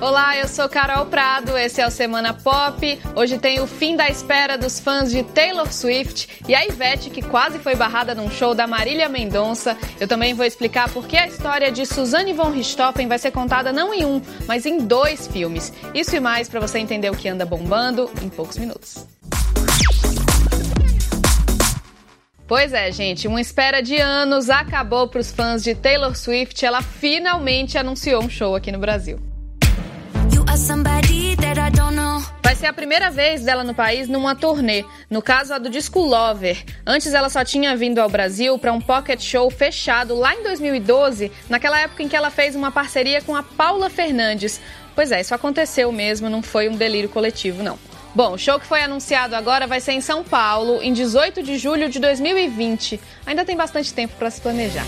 Olá, eu sou Carol Prado, esse é o Semana Pop. Hoje tem o fim da espera dos fãs de Taylor Swift e a Ivete, que quase foi barrada num show da Marília Mendonça. Eu também vou explicar por que a história de Suzanne von Richthofen vai ser contada não em um, mas em dois filmes. Isso e mais para você entender o que anda bombando em poucos minutos. Pois é, gente, uma espera de anos acabou para os fãs de Taylor Swift. Ela finalmente anunciou um show aqui no Brasil. Vai ser a primeira vez dela no país numa turnê, no caso a do disco Lover. Antes ela só tinha vindo ao Brasil para um pocket show fechado lá em 2012, naquela época em que ela fez uma parceria com a Paula Fernandes. Pois é, isso aconteceu mesmo, não foi um delírio coletivo, não. Bom, o show que foi anunciado agora vai ser em São Paulo, em 18 de julho de 2020. Ainda tem bastante tempo para se planejar.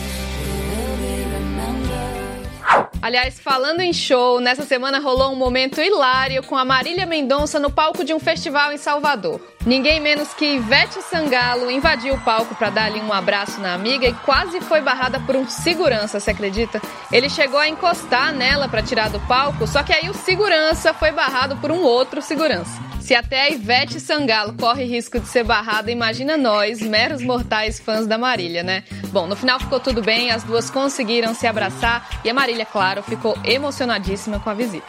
Aliás, falando em show, nessa semana rolou um momento hilário com a Marília Mendonça no palco de um festival em Salvador. Ninguém menos que Ivete Sangalo invadiu o palco para dar ali um abraço na amiga e quase foi barrada por um segurança, você acredita? Ele chegou a encostar nela para tirar do palco, só que aí o segurança foi barrado por um outro segurança. Se até a Ivete Sangalo corre risco de ser barrada, imagina nós, meros mortais fãs da Marília, né? Bom, no final ficou tudo bem, as duas conseguiram se abraçar e a Marília, claro, ficou emocionadíssima com a visita.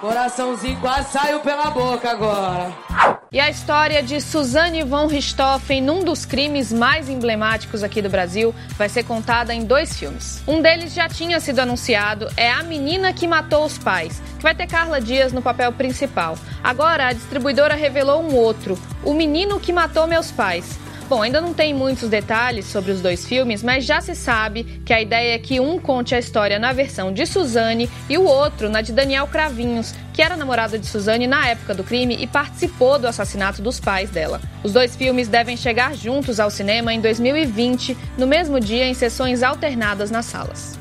Coraçãozinho quase saiu pela boca agora. E a história de Suzanne von Richthofen, num dos crimes mais emblemáticos aqui do Brasil, vai ser contada em dois filmes. Um deles já tinha sido anunciado, é A Menina que Matou os Pais, que vai ter Carla Dias no papel principal. Agora, a distribuidora revelou um outro, O Menino que Matou Meus Pais, Bom, ainda não tem muitos detalhes sobre os dois filmes, mas já se sabe que a ideia é que um conte a história na versão de Suzane e o outro na de Daniel Cravinhos, que era namorado de Suzane na época do crime e participou do assassinato dos pais dela. Os dois filmes devem chegar juntos ao cinema em 2020, no mesmo dia em sessões alternadas nas salas.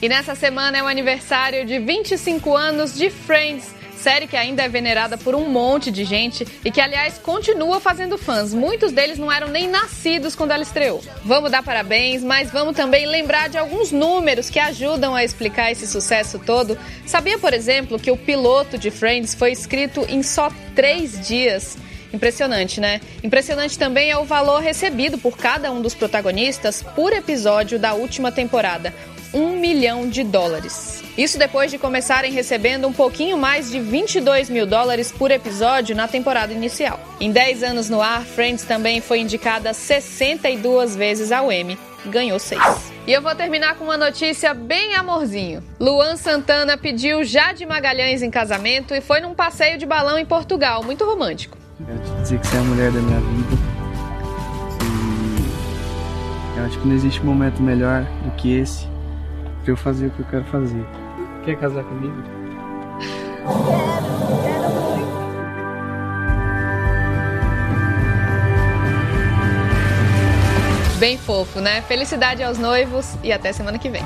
E nessa semana é o aniversário de 25 anos de Friends série que ainda é venerada por um monte de gente e que, aliás, continua fazendo fãs. Muitos deles não eram nem nascidos quando ela estreou. Vamos dar parabéns, mas vamos também lembrar de alguns números que ajudam a explicar esse sucesso todo. Sabia, por exemplo, que o piloto de Friends foi escrito em só três dias? Impressionante, né? Impressionante também é o valor recebido por cada um dos protagonistas por episódio da última temporada um milhão de dólares. Isso depois de começarem recebendo um pouquinho mais de 22 mil dólares por episódio na temporada inicial. Em 10 anos no ar, Friends também foi indicada 62 vezes ao Emmy, ganhou 6. E eu vou terminar com uma notícia bem amorzinho. Luan Santana pediu Jade Magalhães em casamento e foi num passeio de balão em Portugal, muito romântico. Quero te dizer que você é a mulher da minha vida. E eu acho que não existe momento melhor do que esse pra eu fazer o que eu quero fazer. Quer casar comigo? Bem fofo, né? Felicidade aos noivos e até semana que vem.